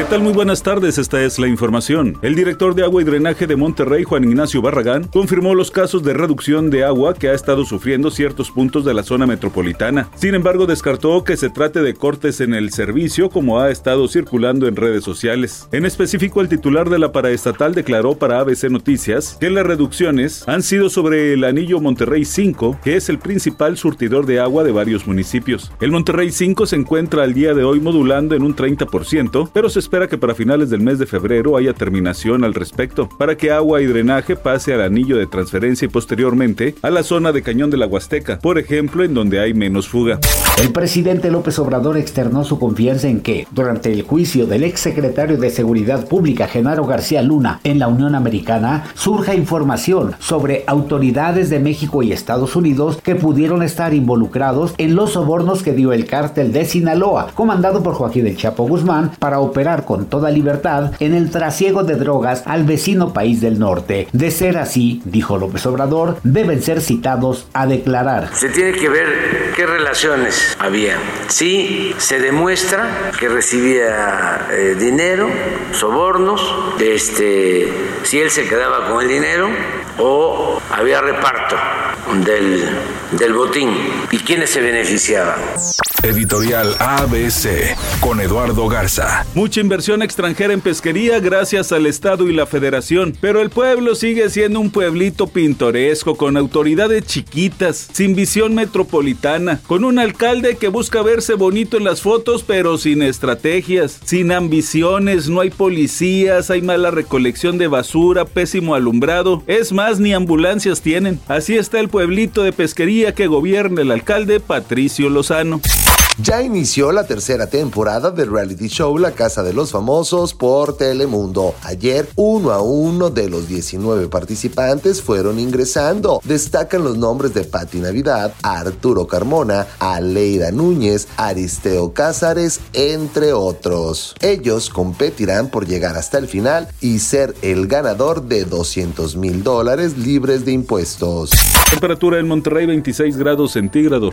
¿Qué tal? Muy buenas tardes, esta es la información. El director de agua y drenaje de Monterrey, Juan Ignacio Barragán, confirmó los casos de reducción de agua que ha estado sufriendo ciertos puntos de la zona metropolitana. Sin embargo, descartó que se trate de cortes en el servicio como ha estado circulando en redes sociales. En específico, el titular de la paraestatal declaró para ABC Noticias que las reducciones han sido sobre el anillo Monterrey 5, que es el principal surtidor de agua de varios municipios. El Monterrey 5 se encuentra al día de hoy modulando en un 30%, pero se espera que para finales del mes de febrero haya terminación al respecto, para que agua y drenaje pase al anillo de transferencia y posteriormente a la zona de Cañón de la Huasteca, por ejemplo, en donde hay menos fuga. El presidente López Obrador externó su confianza en que, durante el juicio del exsecretario de Seguridad Pública Genaro García Luna en la Unión Americana, surja información sobre autoridades de México y Estados Unidos que pudieron estar involucrados en los sobornos que dio el cártel de Sinaloa, comandado por Joaquín El Chapo Guzmán, para operar con toda libertad en el trasiego de drogas al vecino país del norte. De ser así, dijo López Obrador, deben ser citados a declarar. Se tiene que ver qué relaciones había. Si se demuestra que recibía eh, dinero, sobornos, este, si él se quedaba con el dinero o había reparto del, del botín y quiénes se beneficiaban. Editorial ABC con Eduardo Garza. Inversión extranjera en pesquería gracias al Estado y la Federación, pero el pueblo sigue siendo un pueblito pintoresco con autoridades chiquitas, sin visión metropolitana, con un alcalde que busca verse bonito en las fotos pero sin estrategias, sin ambiciones, no hay policías, hay mala recolección de basura, pésimo alumbrado, es más ni ambulancias tienen. Así está el pueblito de pesquería que gobierna el alcalde Patricio Lozano. Ya inició la tercera temporada del reality show La Casa de los Famosos por Telemundo. Ayer, uno a uno de los 19 participantes fueron ingresando. Destacan los nombres de Patti Navidad, Arturo Carmona, Aleida Núñez, Aristeo Cázares, entre otros. Ellos competirán por llegar hasta el final y ser el ganador de 200 mil dólares libres de impuestos. Temperatura en Monterrey 26 grados centígrados.